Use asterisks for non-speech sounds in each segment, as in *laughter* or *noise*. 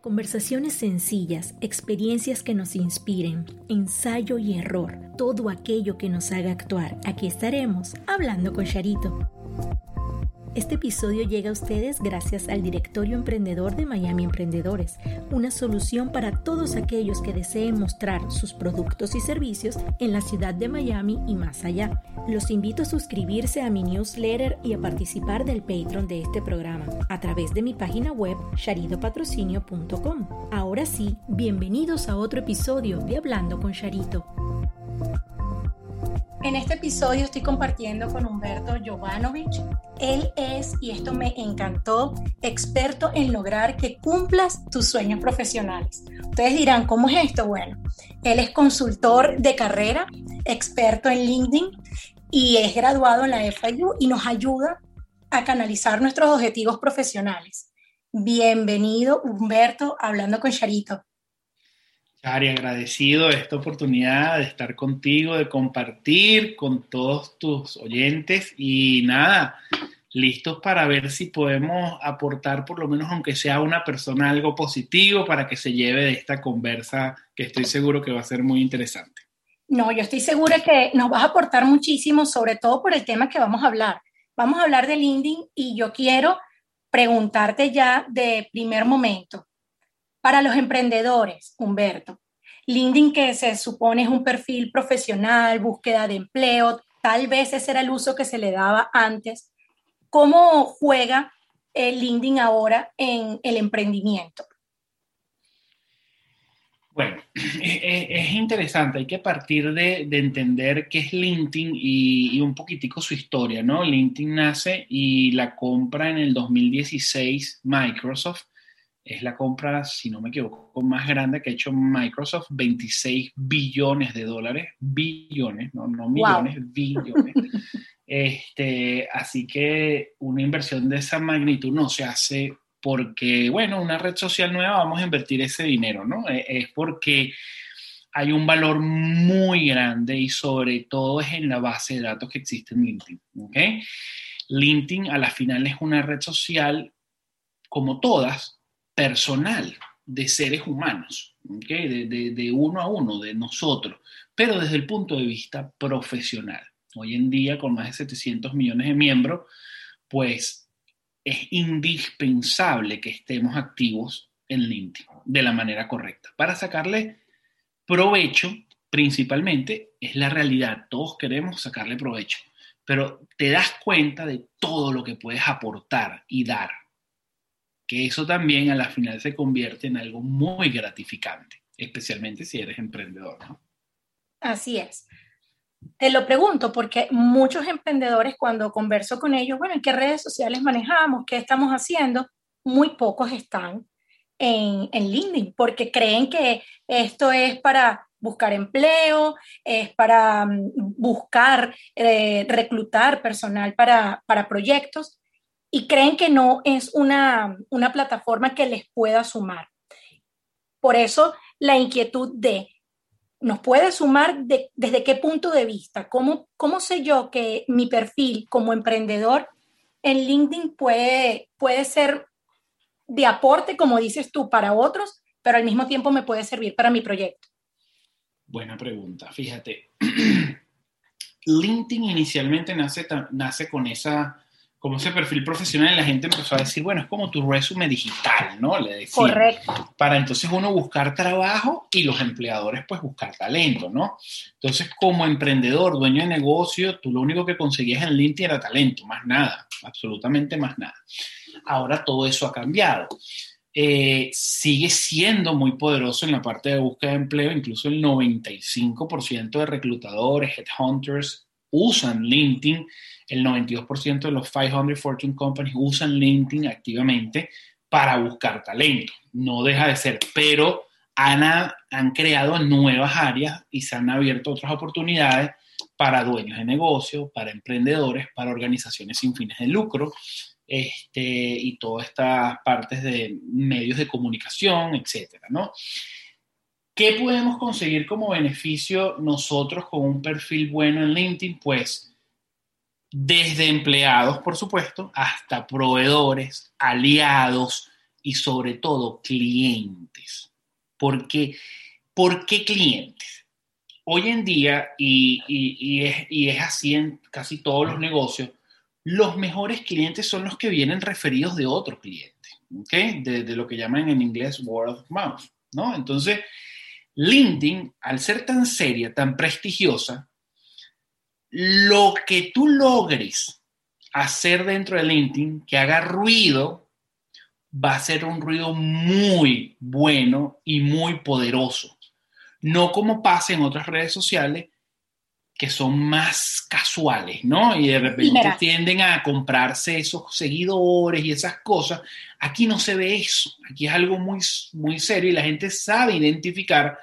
Conversaciones sencillas, experiencias que nos inspiren, ensayo y error, todo aquello que nos haga actuar. Aquí estaremos hablando con Charito. Este episodio llega a ustedes gracias al Directorio Emprendedor de Miami Emprendedores, una solución para todos aquellos que deseen mostrar sus productos y servicios en la ciudad de Miami y más allá. Los invito a suscribirse a mi newsletter y a participar del Patreon de este programa a través de mi página web charidopatrocinio.com. Ahora sí, bienvenidos a otro episodio de Hablando con Charito. En este episodio estoy compartiendo con Humberto Jovanovic. Él es, y esto me encantó, experto en lograr que cumplas tus sueños profesionales. Ustedes dirán, ¿cómo es esto? Bueno, él es consultor de carrera, experto en LinkedIn y es graduado en la FIU y nos ayuda a canalizar nuestros objetivos profesionales. Bienvenido, Humberto, hablando con Charito. Chari, agradecido de esta oportunidad de estar contigo, de compartir con todos tus oyentes y nada, listos para ver si podemos aportar por lo menos aunque sea una persona algo positivo para que se lleve de esta conversa que estoy seguro que va a ser muy interesante. No, yo estoy segura que nos vas a aportar muchísimo, sobre todo por el tema que vamos a hablar. Vamos a hablar de LinkedIn y yo quiero preguntarte ya de primer momento. Para los emprendedores, Humberto, LinkedIn que se supone es un perfil profesional, búsqueda de empleo, tal vez ese era el uso que se le daba antes. ¿Cómo juega el LinkedIn ahora en el emprendimiento? Bueno, *clears throat* es, interesante, hay que partir de, entender qué es LinkedIn y, y, un poquitico su historia, ¿no? LinkedIn nace y la compra en el 2016 Microsoft es la compra, si no me equivoco, más grande que ha hecho Microsoft, 26 billones de dólares, billones, no, no millones, billones. este, así que una inversión de esa magnitud no se hace porque, bueno, una red social nueva, vamos a invertir ese dinero, ¿no? E, es porque hay un valor muy grande y sobre todo es en la base de datos que existe en LinkedIn, ¿ok? LinkedIn a la final es una red social como todas, personal de seres humanos, de, uno a uno, de nosotros, pero desde el punto de vista profesional. Hoy en día, con más de 700 millones de miembros, pues es indispensable que estemos activos en LinkedIn de la manera correcta. Para sacarle provecho, principalmente, es la realidad. Todos queremos sacarle provecho, pero te das cuenta de todo lo que puedes aportar y dar que eso también a la final se convierte en algo muy gratificante, especialmente si eres emprendedor. Así es. Te lo pregunto porque muchos emprendedores cuando converso con ellos, bueno, ¿en qué redes sociales manejamos? ¿Qué estamos haciendo? Muy pocos están en, en LinkedIn porque creen que esto es para buscar empleo, es para mm, buscar, eh, reclutar personal para, para proyectos y creen que no es una, plataforma que les pueda sumar. Por eso la inquietud de, ¿nos puede sumar desde qué punto de vista? ¿Cómo, ¿Cómo sé yo que mi perfil como emprendedor en LinkedIn puede, puede ser de aporte, como dices tú, para otros, pero al mismo tiempo me puede servir para mi proyecto? Buena pregunta. Fíjate, *clears throat* LinkedIn inicialmente nace, nace con esa como ese perfil profesional, la gente empezó a decir, bueno, es como tu resumen digital, ¿no? Le decía. Correcto. Para entonces uno buscar trabajo y los empleadores pues buscar talento, ¿no? Entonces como emprendedor, dueño de negocio, tú lo único que conseguías en LinkedIn era talento, más nada, absolutamente más nada. Ahora todo eso ha cambiado. Eh, sigue siendo muy poderoso en la parte de búsqueda de empleo, incluso el 95% de reclutadores, headhunters usan LinkedIn el 92% de los 500 Fortune Companies usan LinkedIn activamente, para buscar talento, no deja de ser, pero han, creado nuevas áreas y se han abierto otras oportunidades para dueños de negocio, para emprendedores, para organizaciones sin fines de lucro, este, y todas estas partes de medios de comunicación, etcétera, ¿no? ¿Qué podemos conseguir como beneficio nosotros con un perfil bueno en LinkedIn? Pues desde empleados, por supuesto, hasta proveedores, aliados y sobre todo clientes. Porque, ¿Por qué clientes? Hoy en día, y, es, así en casi todos los negocios, los mejores clientes son los que vienen referidos de otros clientes, ¿ok? De, de, lo que llaman en inglés word of mouth, ¿no? Entonces, LinkedIn, al ser tan seria, tan prestigiosa, lo que tú logres hacer dentro de LinkedIn que haga ruido, va a ser un ruido muy bueno y muy poderoso. No como pasa en otras redes sociales que son más casuales, ¿no? Y de repente tienden a comprarse esos seguidores y esas cosas. Aquí no se ve eso. Aquí es algo muy, muy serio y la gente sabe identificar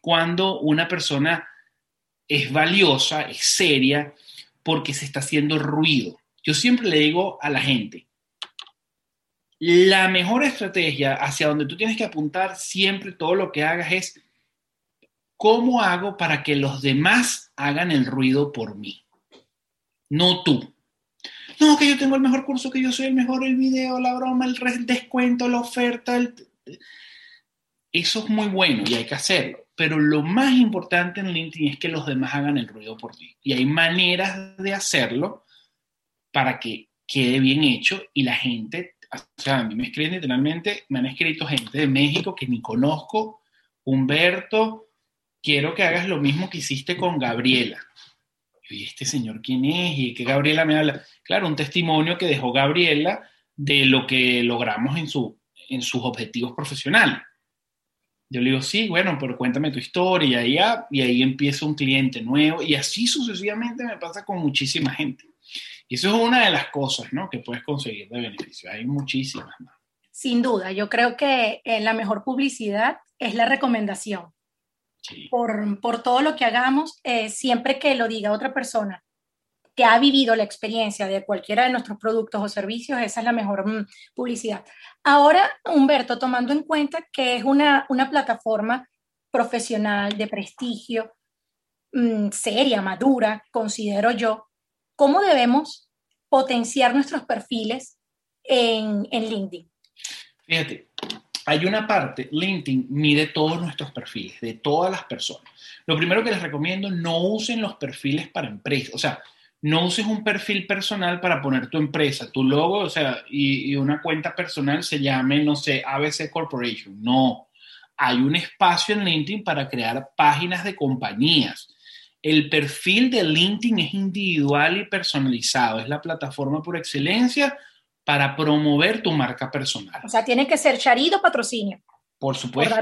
cuando una persona es valiosa, es seria, porque se está haciendo ruido. Yo siempre le digo a la gente, la mejor estrategia hacia donde tú tienes que apuntar siempre todo lo que hagas es cómo hago para que los demás hagan el ruido por mí, no tú. No, que yo tengo el mejor curso, que yo soy el mejor, el video, la broma, el descuento, la oferta. Eso es muy bueno y hay que hacerlo pero lo más importante en LinkedIn es que los demás hagan el ruido por ti. Y hay maneras de hacerlo para que quede bien hecho y la gente, o sea, a mí me escriben literalmente, me han escrito gente de México que ni conozco, Humberto, quiero que hagas lo mismo que hiciste con Gabriela. Y este señor quién es y que Gabriela me habla. Claro, un testimonio que dejó Gabriela de lo que logramos en, su, en sus objetivos profesionales. Yo le digo, sí, bueno, pero cuéntame tu historia y, ya, y ahí empieza un cliente nuevo y así sucesivamente me pasa con muchísima gente. Y eso es una de las cosas ¿no? que puedes conseguir de beneficio. Hay muchísimas más. Sin duda, yo creo que eh, la mejor publicidad es la recomendación. Sí. Por, por, todo lo que hagamos, eh, siempre que lo diga otra persona, ha vivido la experiencia de cualquiera de nuestros productos o servicios, esa es la mejor mm, publicidad. Ahora, Humberto, tomando en cuenta que es una, una plataforma profesional de prestigio, mm, seria, madura, considero yo, ¿cómo debemos potenciar nuestros perfiles en, en LinkedIn? Fíjate, hay una parte, LinkedIn mide todos nuestros perfiles, de todas las personas. Lo primero que les recomiendo, no usen los perfiles para empresas. O sea, no uses un perfil personal para poner tu empresa, tu logo, o sea, y, una cuenta personal se llame, no sé, ABC Corporation. No, hay un espacio en LinkedIn para crear páginas de compañías. El perfil de LinkedIn es individual y personalizado, es la plataforma por excelencia para promover tu marca personal. O sea, tiene que ser Charito Patrocinio. Por supuesto.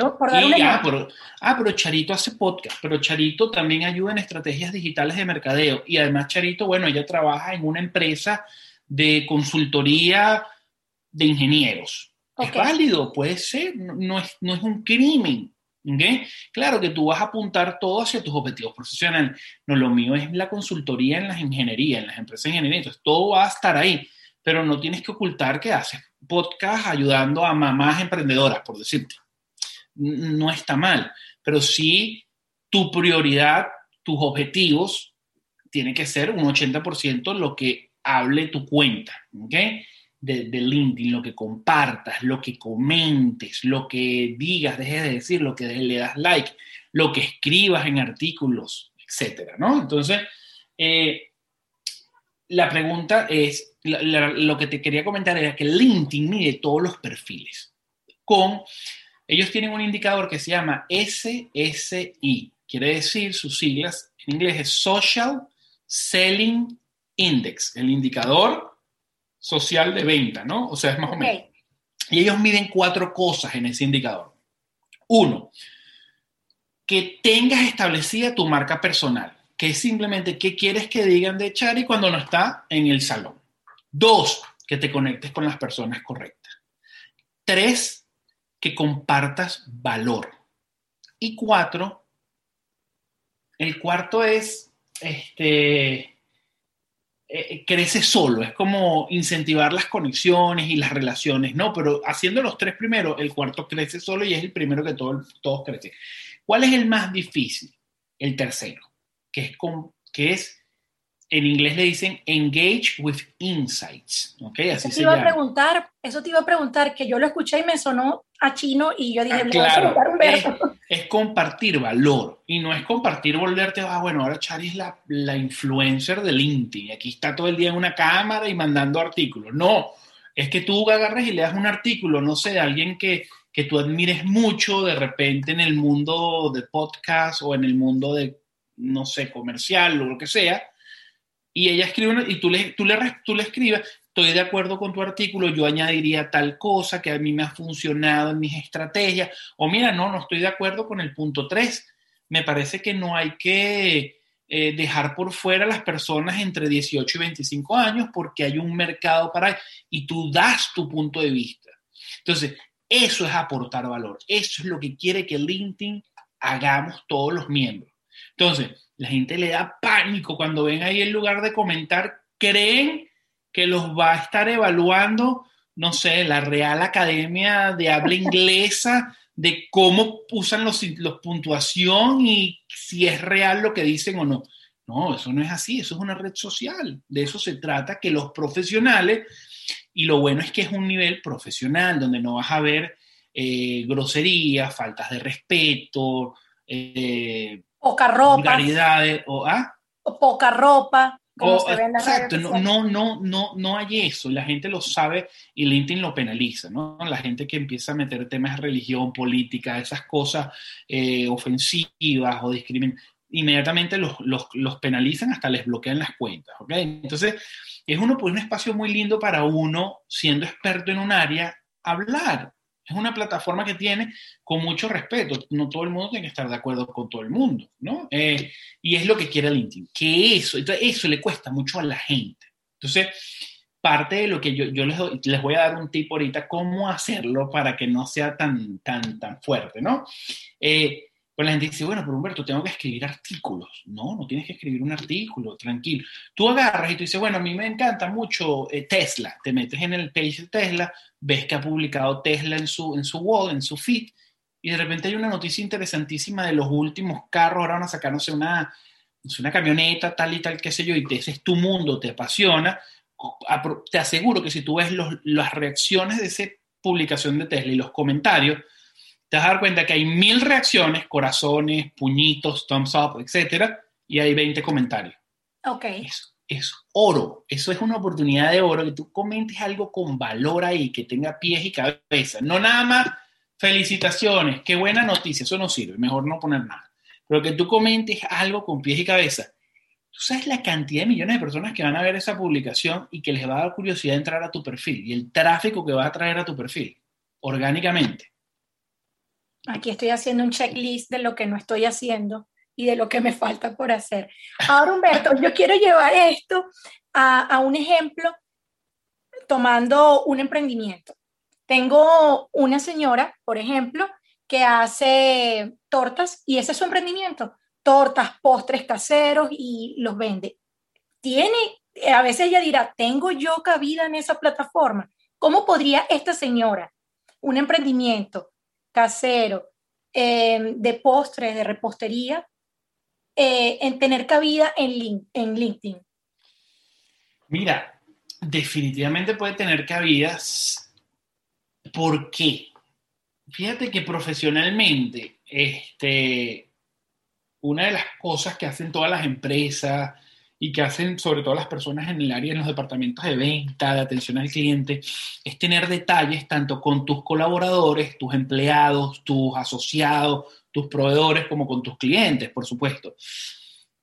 ah, pero, Charito hace podcast, pero Charito también ayuda en estrategias digitales de mercadeo. Y además Charito, bueno, ella trabaja en una empresa de consultoría de ingenieros. Es válido, puede ser, no, es, no es un crimen. Claro que tú vas a apuntar todo hacia tus objetivos profesionales. No, lo mío es la consultoría en las ingenierías, en las empresas de ingeniería. Entonces, todo va a estar ahí, pero no tienes que ocultar que haces podcast ayudando a mamás emprendedoras, por decirte no está mal, pero sí tu prioridad, tus objetivos, tiene que ser un 80% lo que hable tu cuenta, ¿ok? De, LinkedIn, lo que compartas, lo que comentes, lo que digas, dejes de decir, lo que le das like, lo que escribas en artículos, etcétera, ¿no? Entonces, eh, la pregunta es, lo que te quería comentar era que LinkedIn mide todos los perfiles con ellos tienen un indicador que se llama SSI, quiere decir sus siglas en inglés es Social Selling Index, el indicador social de venta, ¿no? O sea, es más o menos. Y ellos miden cuatro cosas en ese indicador. Uno, que tengas establecida tu marca personal, que es simplemente qué quieres que digan de Chari cuando no está en el salón. Dos, que te conectes con las personas correctas. Tres, que compartas valor. Y cuatro, el cuarto es, este, eh, crece solo, es como incentivar las conexiones y las relaciones, ¿no? Pero haciendo los tres primeros, el cuarto crece solo y es el primero que todo, todos crecen. ¿Cuál es el más difícil? El tercero, que es, con, que es en inglés le dicen engage with insights. ¿okay? Así eso te iba a preguntar, eso te iba a preguntar, que yo lo escuché y me sonó a chino y yo dije, ah, claro, es, es, compartir valor y no es compartir volverte, ah, bueno, ahora Chari es la, la influencer de LinkedIn, aquí está todo el día en una cámara y mandando artículos. No, es que tú agarres y le das un artículo, no sé, de alguien que, que tú admires mucho de repente en el mundo de podcast o en el mundo de, no sé, comercial o lo que sea, y ella escribe y tú le, tú, le, tú le escribes, estoy de acuerdo con tu artículo, yo añadiría tal cosa que a mí me ha funcionado en mis estrategias, o mira, no, no estoy de acuerdo con el punto 3, me parece que no hay que eh, dejar por fuera a las personas entre 18 y 25 años porque hay un mercado para y tú das tu punto de vista. Entonces, eso es aportar valor, eso es lo que quiere que LinkedIn hagamos todos los miembros. Entonces, la gente le da pánico cuando ven ahí el lugar de comentar, creen que los va a estar evaluando, no sé, la Real Academia de Habla *laughs* Inglesa, de cómo usan los, los puntuación y si es real lo que dicen o no. No, eso no es así, eso es una red social. De eso se trata, que los profesionales, y lo bueno es que es un nivel profesional, donde no vas a ver eh, groserías, faltas de respeto, eh, Poca ropa. o, ¿ah? o poca ropa. Como se ve en exacto, no, no, no, no, no hay eso, la gente lo sabe y LinkedIn lo penaliza, ¿no? La gente que empieza a meter temas de religión, política, esas cosas eh, ofensivas o discriminatorias, inmediatamente los, los, los, penalizan hasta les bloquean las cuentas, ¿ok? Entonces, es uno, pues, un espacio muy lindo para uno, siendo experto en un área, hablar, es una plataforma que tiene con mucho respeto. No todo el mundo tiene que estar de acuerdo con todo el mundo, ¿no? Eh, y es lo que quiere LinkedIn, que eso, eso le cuesta mucho a la gente. Entonces, parte de lo que yo, yo les, les, voy a dar un tip ahorita, cómo hacerlo para que no sea tan, tan, tan fuerte, ¿no? Eh, pues la gente dice, bueno, pero Humberto, tengo que escribir artículos. No, no tienes que escribir un artículo, tranquilo. Tú agarras y tú dices, bueno, a mí me encanta mucho eh, Tesla. Te metes en el page de Tesla, ves que ha publicado Tesla en su, en su wall, en su feed, y de repente hay una noticia interesantísima de los últimos carros. Ahora van a sacar, no sé, una, una camioneta, tal y tal, qué sé yo, y ese es tu mundo, te apasiona. Te aseguro que si tú ves las reacciones de esa publicación de Tesla y los comentarios, te vas a dar cuenta que hay mil reacciones, corazones, puñitos, thumbs up, etcétera, y hay 20 comentarios. Ok. Eso es oro. Eso es una oportunidad de oro, que tú comentes algo con valor ahí, que tenga pies y cabeza. No nada más, felicitaciones, qué buena noticia, eso no sirve, mejor no poner nada. Pero que tú comentes algo con pies y cabeza. Tú sabes la cantidad de millones de personas que van a ver esa publicación y que les va a dar curiosidad entrar a tu perfil y el tráfico que va a traer a tu perfil orgánicamente. Aquí estoy haciendo un checklist de lo que no estoy haciendo y de lo que me falta por hacer. Ahora, Humberto, yo quiero llevar esto a, un ejemplo tomando un emprendimiento. Tengo una señora, por ejemplo, que hace tortas y ese es su emprendimiento. Tortas, postres caseros y los vende. Tiene, a veces ella dirá, ¿tengo yo cabida en esa plataforma? ¿Cómo podría esta señora, un emprendimiento, casero, em, de postres, de repostería, eh, en tener cabida en, en LinkedIn? Mira, definitivamente puede tener cabidas. ¿Por qué? Fíjate que profesionalmente, este, una de las cosas que hacen todas las empresas, y que hacen sobre todo las personas en el área, en los departamentos de venta, de atención al cliente, es tener detalles tanto con tus colaboradores, tus empleados, tus asociados, tus proveedores, como con tus clientes, por supuesto.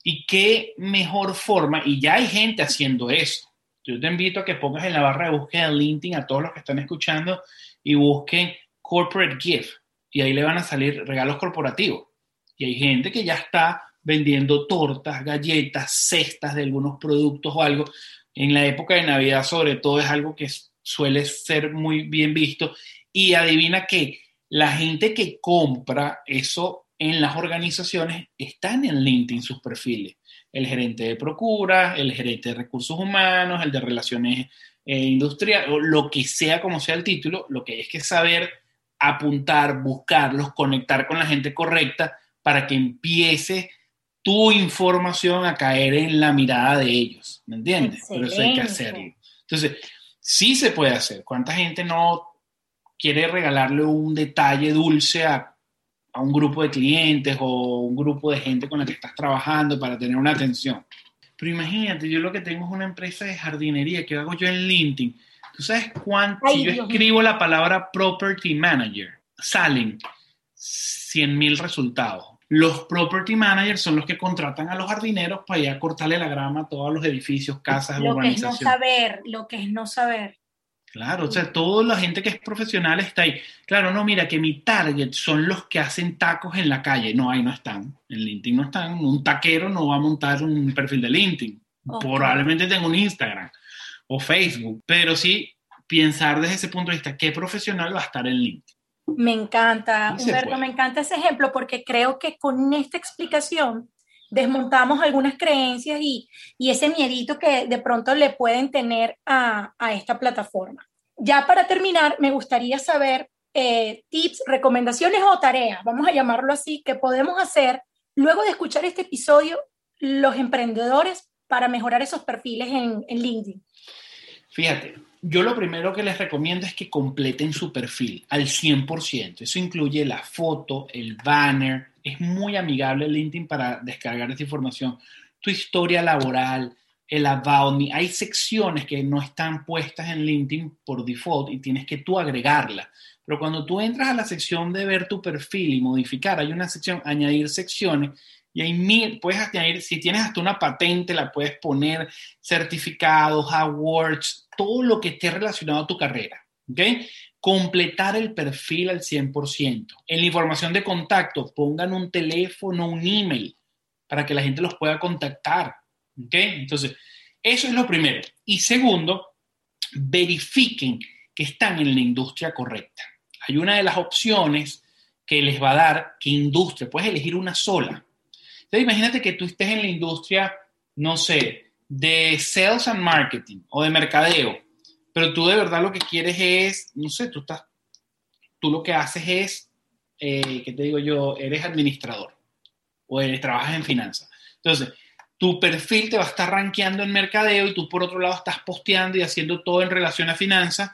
Y qué mejor forma, y ya hay gente haciendo eso. Yo te invito a que pongas en la barra de búsqueda de LinkedIn a todos los que están escuchando y busquen Corporate Gift. Y ahí le van a salir regalos corporativos. Y hay gente que ya está vendiendo tortas, galletas, cestas de algunos productos o algo. En la época de Navidad sobre todo es algo que suele ser muy bien visto Y adivina que la gente que compra eso en las organizaciones está en LinkedIn sus perfiles. El gerente de procura, el gerente de recursos humanos, el de relaciones eh, industriales, o lo que sea como sea el título, lo que hay es que saber apuntar, buscarlos, conectar con la gente correcta para que empiece tu información a caer en la mirada de ellos, ¿me entiendes? Pero eso hay que hacerlo. Entonces, sí se puede hacer. ¿Cuánta gente no quiere regalarle un detalle dulce a, un grupo de clientes o un grupo de gente con la que estás trabajando para tener una atención? Pero imagínate, yo lo que tengo es una empresa de jardinería que hago yo en LinkedIn. ¿Tú sabes cuánto? si yo escribo la palabra property manager, salen 100 mil resultados. Los property managers son los que contratan a los jardineros para ir a cortarle la grama a todos los edificios, casas, lo que es no saber, lo que es no saber. Claro, o sea, toda la gente que es profesional está ahí. Claro, no, mira, que mi target son los que hacen tacos en la calle. No, ahí no están. En LinkedIn no están. Un taquero no va a montar un perfil de LinkedIn. Probablemente tenga un Instagram o Facebook. Pero sí pensar desde ese punto de vista, ¿qué profesional va a estar en LinkedIn? Me encanta, Humberto, me encanta ese ejemplo porque creo que con esta explicación desmontamos algunas creencias y, ese miedito que de pronto le pueden tener a, esta plataforma. Ya para terminar, me gustaría saber eh, tips, recomendaciones o tareas, vamos a llamarlo así, que podemos hacer luego de escuchar este episodio los emprendedores para mejorar esos perfiles en, en LinkedIn. Fíjate, yo lo primero que les recomiendo es que completen su perfil al 100%. Eso incluye la foto, el banner. Es muy amigable LinkedIn para descargar esta información. Tu historia laboral, el About Me. Hay secciones que no están puestas en LinkedIn por default y tienes que tú agregarla. Pero cuando tú entras a la sección de ver tu perfil y modificar, hay una sección, añadir secciones, y ahí puedes añadir, si tienes hasta una patente, la puedes poner, certificados, awards, todo lo que esté relacionado a tu carrera. ¿ok? Completar el perfil al 100%. En la información de contacto, pongan un teléfono, un email, para que la gente los pueda contactar. ¿ok? Entonces, eso es lo primero. Y segundo, verifiquen que están en la industria correcta. Hay una de las opciones que les va a dar qué industria, puedes elegir una sola. Entonces, imagínate que tú estés en la industria, no sé, de sales and marketing o de mercadeo, pero tú de verdad lo que quieres es, no sé, tú estás, tú lo que haces es, eh, ¿qué te digo yo? Eres administrador o eres, trabajas en finanzas. Entonces, tu perfil te va a estar rankeando en mercadeo y tú por otro lado estás posteando y haciendo todo en relación a finanzas,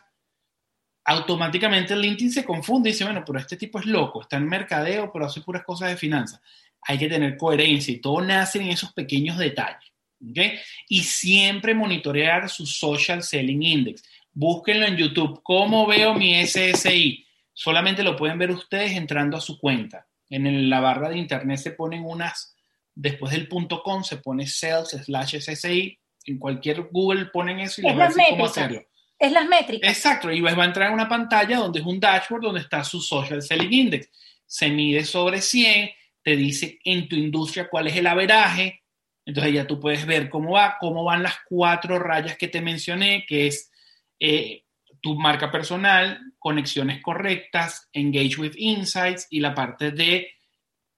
automáticamente LinkedIn se confunde y dice, bueno, pero este tipo es loco, está en mercadeo, pero hace puras cosas de finanzas hay que tener coherencia y todo nace en esos pequeños detalles. ¿okay? Y siempre monitorear su Social Selling Index. Búsquenlo en YouTube. ¿Cómo veo mi SSI? Solamente lo pueden ver ustedes entrando a su cuenta. En la barra de internet se ponen unas, después del punto com se pone sales slash SSI. En cualquier Google ponen eso y les va a decir cómo hacerlo. Es las métricas. Exacto, y va a entrar a una pantalla donde es un dashboard donde está su Social Selling Index. Se mide sobre 100, te dice en tu industria cuál es el averaje, entonces ya tú puedes ver cómo va, cómo van las cuatro rayas que te mencioné, que es eh, tu marca personal, conexiones correctas, engage with insights y la parte de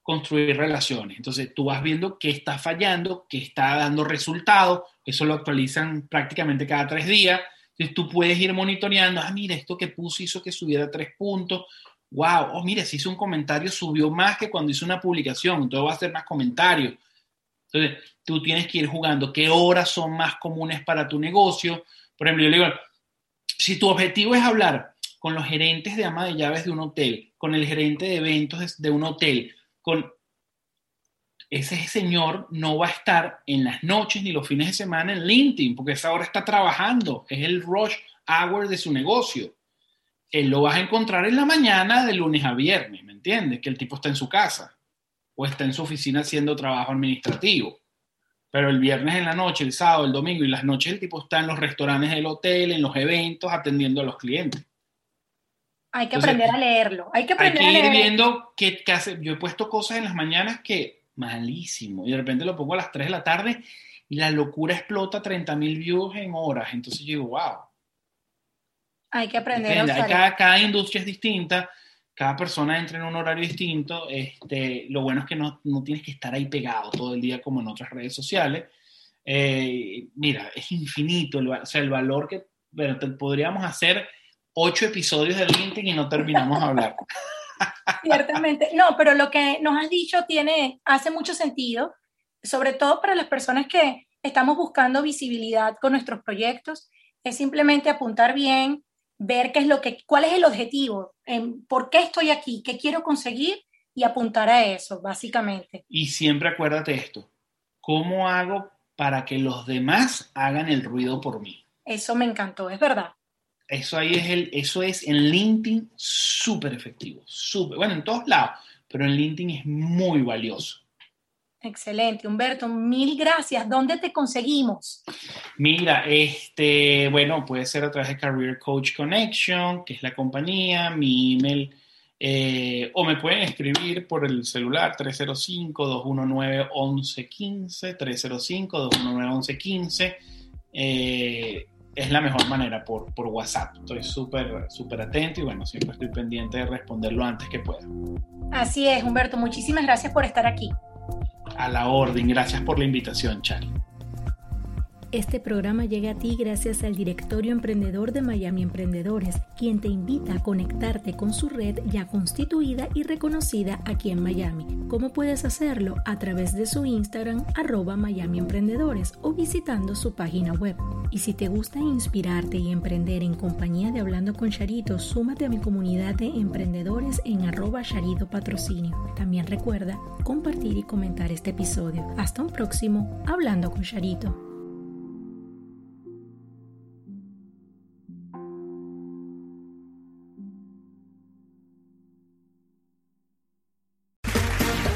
construir relaciones. Entonces tú vas viendo qué está fallando, qué está dando resultados, eso lo actualizan prácticamente cada tres días. Entonces tú puedes ir monitoreando, ah, mira, esto que puse hizo que subiera tres puntos, wow, oh, mire, si hizo un comentario, subió más que cuando hizo una publicación, entonces va a hacer más comentarios. Entonces, tú tienes que ir jugando qué horas son más comunes para tu negocio. Por ejemplo, yo le digo, si tu objetivo es hablar con los gerentes de ama de llaves de un hotel, con el gerente de eventos de un hotel, con ese señor no va a estar en las noches ni los fines de semana en LinkedIn, porque esa hora está trabajando, es el rush hour de su negocio él lo vas a encontrar en la mañana de lunes a viernes, ¿me entiendes? Que el tipo está en su casa o está en su oficina haciendo trabajo administrativo. Pero el viernes en la noche, el sábado, el domingo y las noches el tipo está en los restaurantes del hotel, en los eventos, atendiendo a los clientes. Hay que aprender a leerlo. Hay que aprender hay que ir viendo qué, hace. Yo he puesto cosas en las mañanas que malísimo. Y de repente lo pongo a las 3 de la tarde y la locura explota 30 mil views en horas. Entonces yo digo, wow Hay que aprender a usar. Cada, cada industria es distinta, cada persona entra en un horario distinto. Este, lo bueno es que no, no tienes que estar ahí pegado todo el día como en otras redes sociales. Eh, mira, es infinito, el, o sea, el valor que podríamos hacer ocho episodios de LinkedIn y no terminamos de hablar. *laughs* *laughs* Ciertamente. No, pero lo que nos has dicho tiene, hace mucho sentido, sobre todo para las personas que estamos buscando visibilidad con nuestros proyectos, es simplemente apuntar bien, ver qué es lo que, cuál es el objetivo, en, por qué estoy aquí, qué quiero conseguir y apuntar a eso, básicamente. Y siempre acuérdate esto, ¿cómo hago para que los demás hagan el ruido por mí? Eso me encantó, es verdad. Eso ahí es el, eso es en LinkedIn súper efectivo, súper, bueno, en todos lados, pero en LinkedIn es muy valioso. Excelente, Humberto, mil gracias. ¿Dónde te conseguimos? Mira, este, bueno, puede ser a través de Career Coach Connection, que es la compañía, mi email, eh, o me pueden escribir por el celular 305-219-1115, 305-219-1115. Eh, es la mejor manera por, por WhatsApp. Estoy súper, súper atento y bueno, siempre estoy pendiente de responderlo antes que pueda. Así es, Humberto. Muchísimas gracias por estar aquí. A la orden. Gracias por la invitación, Charlie. Este programa llega a ti gracias al Directorio Emprendedor de Miami Emprendedores, quien te invita a conectarte con su red ya constituida y reconocida aquí en Miami. ¿Cómo puedes hacerlo? A través de su Instagram arroba Miami Emprendedores o visitando su página web. Y si te gusta inspirarte y emprender en compañía de Hablando con Charito, súmate a mi comunidad de emprendedores en arroba Charito Patrocinio. También recuerda compartir y comentar este episodio. Hasta un próximo Hablando con Charito.